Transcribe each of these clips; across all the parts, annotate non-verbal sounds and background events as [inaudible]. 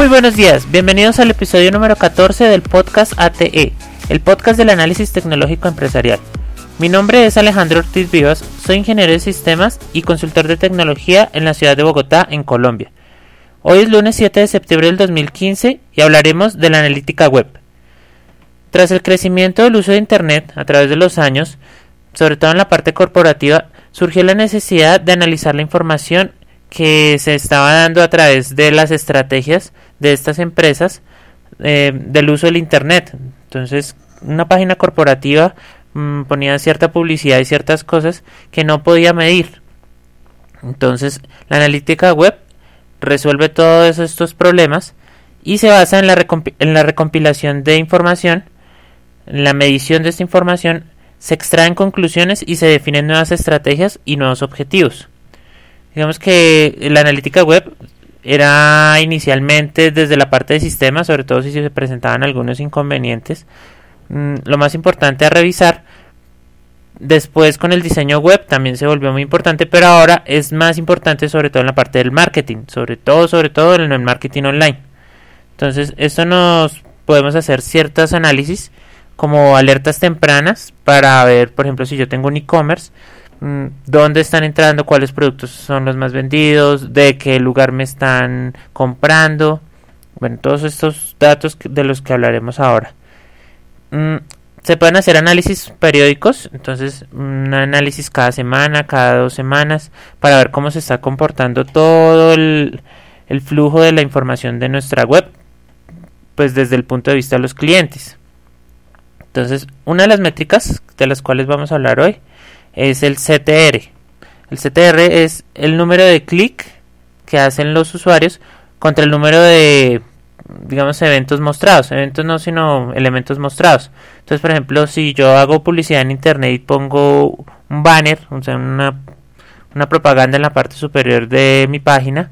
Muy buenos días, bienvenidos al episodio número 14 del podcast ATE, el podcast del análisis tecnológico empresarial. Mi nombre es Alejandro Ortiz Vivas, soy ingeniero de sistemas y consultor de tecnología en la ciudad de Bogotá, en Colombia. Hoy es lunes 7 de septiembre del 2015 y hablaremos de la analítica web. Tras el crecimiento del uso de Internet a través de los años, sobre todo en la parte corporativa, surgió la necesidad de analizar la información que se estaba dando a través de las estrategias de estas empresas eh, del uso del Internet. Entonces, una página corporativa mm, ponía cierta publicidad y ciertas cosas que no podía medir. Entonces, la analítica web resuelve todos estos problemas y se basa en la, en la recompilación de información, en la medición de esta información, se extraen conclusiones y se definen nuevas estrategias y nuevos objetivos. Digamos que la analítica web era inicialmente desde la parte de sistemas, sobre todo si se presentaban algunos inconvenientes, mm, lo más importante a revisar. Después con el diseño web también se volvió muy importante, pero ahora es más importante sobre todo en la parte del marketing, sobre todo, sobre todo en el marketing online. Entonces, esto nos podemos hacer ciertos análisis como alertas tempranas para ver, por ejemplo, si yo tengo un e-commerce, Mm, dónde están entrando, cuáles productos son los más vendidos, de qué lugar me están comprando. Bueno, todos estos datos de los que hablaremos ahora. Mm, se pueden hacer análisis periódicos, entonces un análisis cada semana, cada dos semanas, para ver cómo se está comportando todo el flujo de la información de nuestra web, pues desde el punto de vista de los clientes. Entonces, una de las métricas de las cuales vamos a hablar hoy es el CTR. El CTR es el número de clic que hacen los usuarios contra el número de digamos eventos mostrados, eventos no sino elementos mostrados. Entonces, por ejemplo, si yo hago publicidad en internet y pongo un banner, o sea, una, una propaganda en la parte superior de mi página,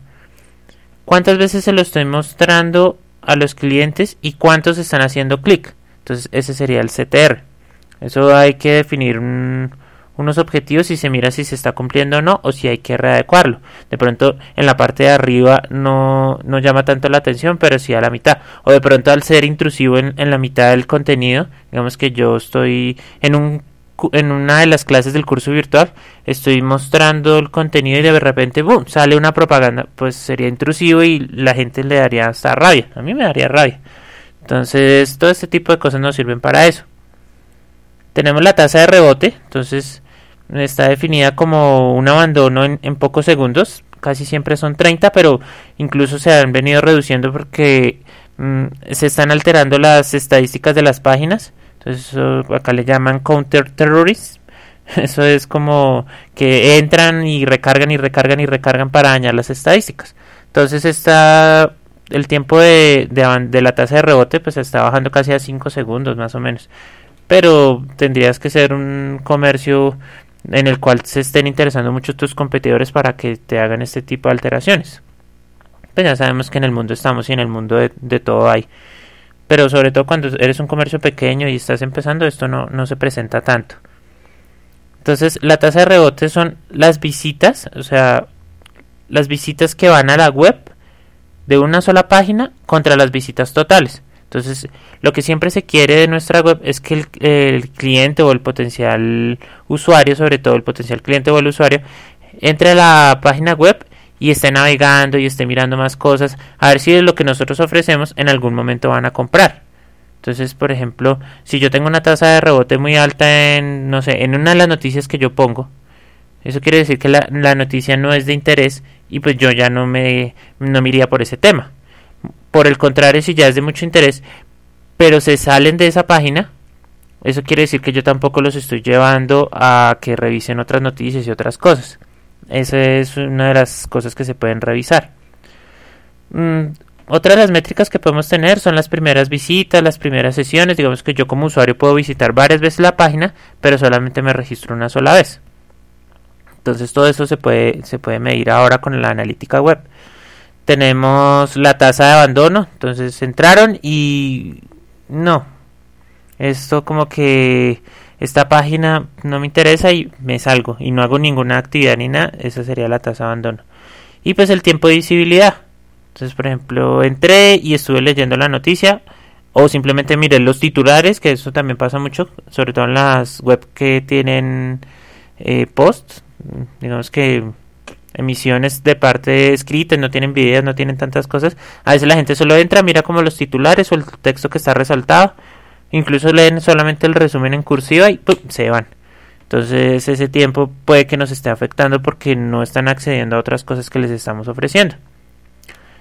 ¿cuántas veces se lo estoy mostrando a los clientes y cuántos están haciendo clic? Entonces, ese sería el CTR. Eso hay que definir un, unos objetivos y se mira si se está cumpliendo o no o si hay que readecuarlo. De pronto en la parte de arriba no, no llama tanto la atención, pero sí a la mitad. O de pronto al ser intrusivo en, en la mitad del contenido, digamos que yo estoy en un en una de las clases del curso virtual estoy mostrando el contenido y de repente boom, sale una propaganda, pues sería intrusivo y la gente le daría hasta rabia. A mí me daría rabia. Entonces, todo este tipo de cosas nos sirven para eso. Tenemos la tasa de rebote, entonces está definida como un abandono en, pocos segundos, casi siempre son 30, pero incluso se han venido reduciendo porque mm, se están alterando las estadísticas de las páginas. Entonces, acá le llaman counter terrorists. [laughs] Eso es como que entran y recargan y recargan y recargan para dañar las estadísticas. Entonces, está el tiempo de, de, de la tasa de rebote pues está bajando casi a 5 segundos más o menos. Pero tendrías que ser un comercio en el cual se estén interesando mucho tus competidores para que te hagan este tipo de alteraciones. Pues ya sabemos que en el mundo estamos y en el mundo de, todo hay. Pero sobre todo cuando eres un comercio pequeño y estás empezando, esto no, no se presenta tanto. Entonces, la tasa de rebote son las visitas, o sea, las visitas que van a la web de una sola página contra las visitas totales. Entonces, lo que siempre se quiere de nuestra web es que el, cliente o el potencial usuario, sobre todo el potencial cliente o el usuario, entre a la página web y esté navegando y esté mirando más cosas, a ver si de lo que nosotros ofrecemos en algún momento van a comprar. Entonces, por ejemplo, si yo tengo una tasa de rebote muy alta en, no sé, en una de las noticias que yo pongo, eso quiere decir que la, noticia no es de interés y pues yo ya no me, no me iría por ese tema. Por el contrario, si ya es de mucho interés, pero se salen de esa página, eso quiere decir que yo tampoco los estoy llevando a que revisen otras noticias y otras cosas. Esa es una de las cosas que se pueden revisar. Mm, otra de las métricas que podemos tener son las primeras visitas, las primeras sesiones. Digamos que yo como usuario puedo visitar varias veces la página, pero solamente me registro una sola vez. Entonces todo eso se puede, se puede medir ahora con la analítica web tenemos la tasa de abandono. Entonces entraron y no. Esto como que esta página no me interesa y me salgo y no hago ninguna actividad ni nada. Esa sería la tasa de abandono. Y pues el tiempo de visibilidad. Entonces, por ejemplo, entré y estuve leyendo la noticia o simplemente miré los titulares, que eso también pasa mucho, sobre todo en las web que tienen eh, post, digamos que emisiones de parte escrita, no tienen videos, no tienen tantas cosas. A veces la gente solo entra, mira como los titulares o el texto que está resaltado, incluso leen solamente el resumen en cursiva y se van. Entonces ese tiempo puede que nos esté afectando porque no están accediendo a otras cosas que les estamos ofreciendo.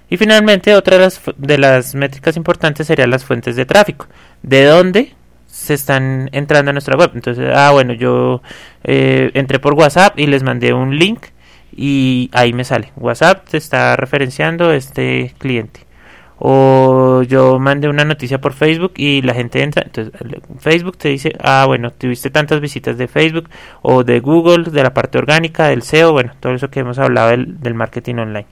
Y finalmente, otra de las, de las métricas importantes serían las fuentes de tráfico. ¿De dónde se están entrando a nuestra web? Entonces, ah, bueno, yo eh, entré por WhatsApp y les mandé un link y ahí me sale. WhatsApp te está referenciando este cliente. O yo mandé una noticia por Facebook y la gente entra. Entonces, Facebook te dice, ah, bueno, tuviste tantas visitas de Facebook o de Google, de la parte orgánica, del SEO, bueno, todo eso que hemos hablado del, del marketing online.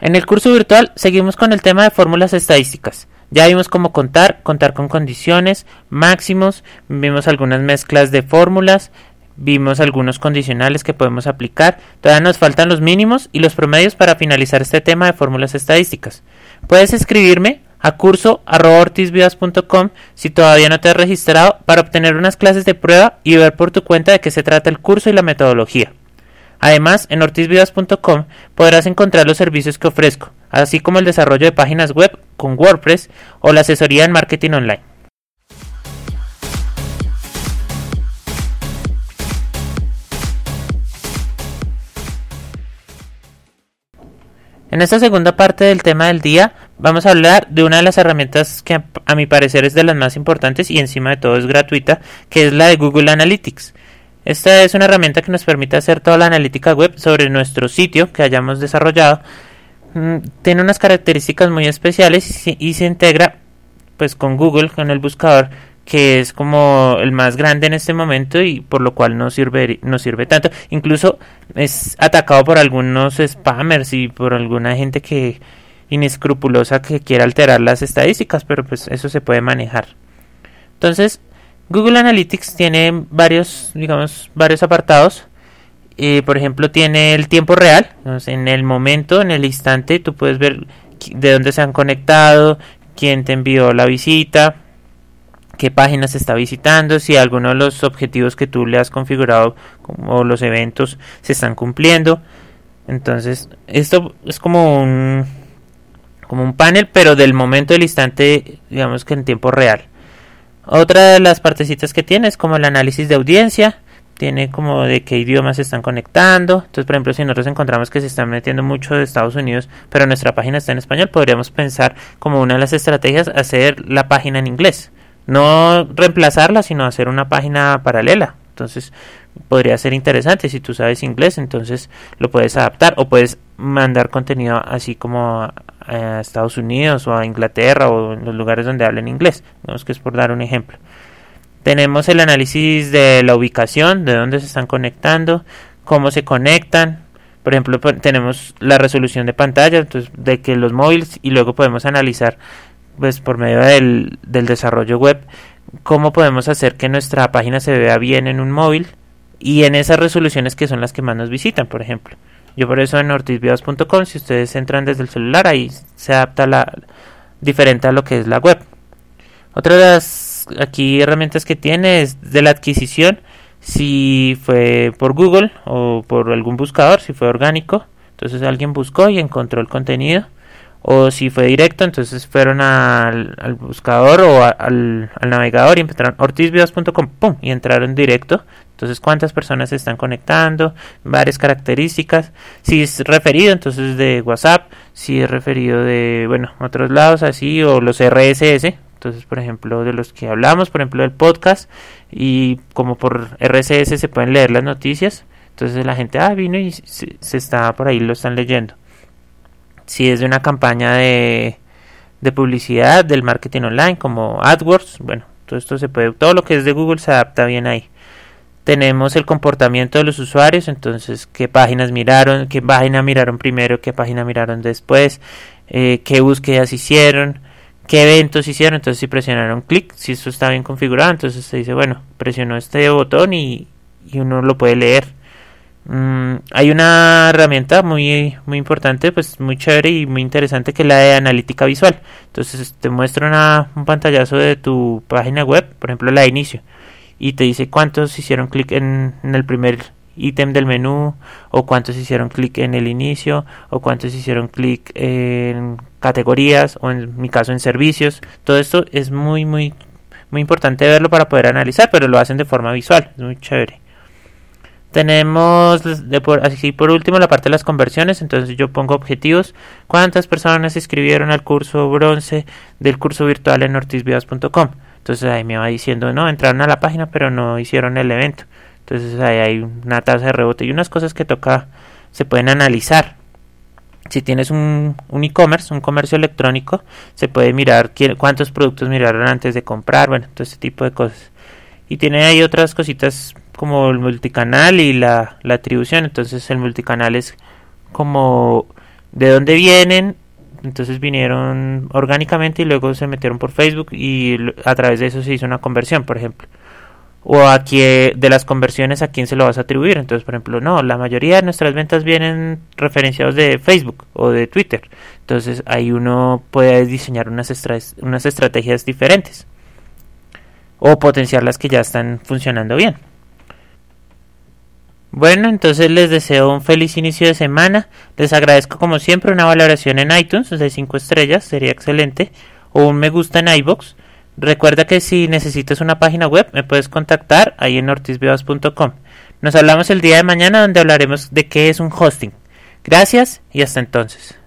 En el curso virtual seguimos con el tema de fórmulas estadísticas. Ya vimos cómo contar, contar con condiciones, máximos, vimos algunas mezclas de fórmulas, vimos algunos condicionales que podemos aplicar. Todavía nos faltan los mínimos y los promedios para finalizar este tema de fórmulas estadísticas. Puedes escribirme a curso.ortizvidas.com si todavía no te has registrado para obtener unas clases de prueba y ver por tu cuenta de qué se trata el curso y la metodología. Además, en ortizvidas.com podrás encontrar los servicios que ofrezco, así como el desarrollo de páginas web con WordPress o la asesoría en marketing online. En esta segunda parte del tema del día vamos a hablar de una de las herramientas que a mi parecer es de las más importantes y encima de todo es gratuita, que es la de Google Analytics. Esta es una herramienta que nos permite hacer toda la analítica web sobre nuestro sitio que hayamos desarrollado. Tiene unas características muy especiales y se integra pues con Google, con el buscador que es como el más grande en este momento y por lo cual no sirve no sirve tanto. Incluso es atacado por algunos spammers y por alguna gente que inescrupulosa que quiera alterar las estadísticas pero pues eso se puede manejar. Entonces Google Analytics tiene varios, digamos, varios apartados. Por ejemplo, tiene el tiempo real. en el momento, en el instante, tú puedes ver de dónde se han conectado, quién te envió la visita, qué página se está visitando, si alguno de los objetivos que tú le has configurado o los eventos se están cumpliendo. Entonces, esto es como un como un panel, pero del momento del instante, digamos que en tiempo real. Otra de las partecitas que tiene es como el análisis de audiencia, tiene como de qué idiomas se están conectando. Entonces, por ejemplo, si nosotros encontramos que se están metiendo mucho de Estados Unidos, pero nuestra página está en español, podríamos pensar como una de las estrategias hacer la página en inglés. No reemplazarla, sino hacer una página paralela. Entonces, podría ser interesante si tú sabes inglés, entonces lo puedes adaptar o puedes mandar contenido así como a Estados Unidos o a Inglaterra o en los lugares donde hablen inglés. Digamos que es por dar un ejemplo. Tenemos el análisis de la ubicación, de dónde se están conectando, cómo se conectan. Por ejemplo, tenemos la resolución de pantalla, entonces de que los móviles y luego podemos analizar pues por medio del, del desarrollo web cómo podemos hacer que nuestra página se vea bien en un móvil y en esas resoluciones que son las que más nos visitan, por ejemplo. Yo por eso en ortizvideos.com, si ustedes entran desde el celular, ahí se adapta la diferente a lo que es la web. Otra de las aquí herramientas que tiene es de la adquisición, si fue por Google o por algún buscador, si fue orgánico. Entonces alguien buscó y encontró el contenido. O si fue directo, entonces fueron al, buscador o al, navegador y entraron ortizvideos.com y entraron directo. Entonces, cuántas personas se están conectando, varias características. Si es referido, entonces de WhatsApp, si es referido de, bueno, otros lados así, o los RSS. Entonces, por ejemplo, de los que hablamos, por ejemplo, del podcast, y como por RSS se pueden leer las noticias. Entonces la gente, ah, vino y se, se está por ahí, lo están leyendo. Si es de una campaña de, de publicidad, del marketing online, como AdWords, bueno, todo esto se puede, todo lo que es de Google se adapta bien ahí tenemos el comportamiento de los usuarios, entonces qué páginas miraron, qué página miraron primero, qué página miraron después, eh, qué búsquedas hicieron, qué eventos hicieron. Entonces, si presionaron clic, si esto está bien configurado, entonces se dice, bueno, presionó este botón y, uno lo puede leer. Mm, hay una herramienta muy, muy importante, pues muy chévere y muy interesante que es la de analítica visual. Entonces, te muestra un pantallazo de tu página web, por ejemplo, la de inicio, y te dice cuántos hicieron clic en, en el primer ítem del menú o cuántos hicieron clic en el inicio o cuántos hicieron clic en categorías o en mi caso en servicios. Todo esto es muy muy muy importante verlo para poder analizar pero lo hacen de forma visual es muy chévere. Tenemos así por último la parte de las conversiones entonces yo pongo objetivos. Cuántas personas escribieron al curso bronce del curso virtual en ortizvidas.com entonces ahí me va diciendo no entraron a la página pero no hicieron el evento entonces ahí hay una tasa de rebote y unas cosas que toca, se pueden analizar. Si tienes un e-commerce, un, comercio electrónico, se puede mirar cuántos productos miraron antes de comprar, bueno, todo ese tipo de cosas. Y tiene ahí otras cositas como el multicanal y la, la atribución. Entonces el multicanal es como de dónde vienen, entonces vinieron orgánicamente y luego se metieron por Facebook y a través de eso se hizo una conversión, por ejemplo o a quién, de las conversiones a quién se lo vas a atribuir. Entonces, por ejemplo, no, la mayoría de nuestras ventas vienen referenciados de Facebook o de Twitter. Entonces, ahí uno puede diseñar unas, unas estrategias diferentes o potenciar las que ya están funcionando bien. Bueno, entonces les deseo un feliz inicio de semana. Les agradezco como siempre una valoración en iTunes de 5 estrellas, sería excelente, o un me gusta en iBox Recuerda que si necesitas una página web me puedes contactar ahí en ortizvivas.com. Nos hablamos el día de mañana donde hablaremos de qué es un hosting. Gracias y hasta entonces.